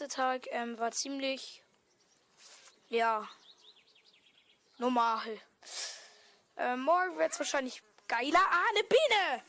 erste Tag ähm, war ziemlich, ja, normal. Ähm, morgen wird es wahrscheinlich geiler. Ah, eine Biene!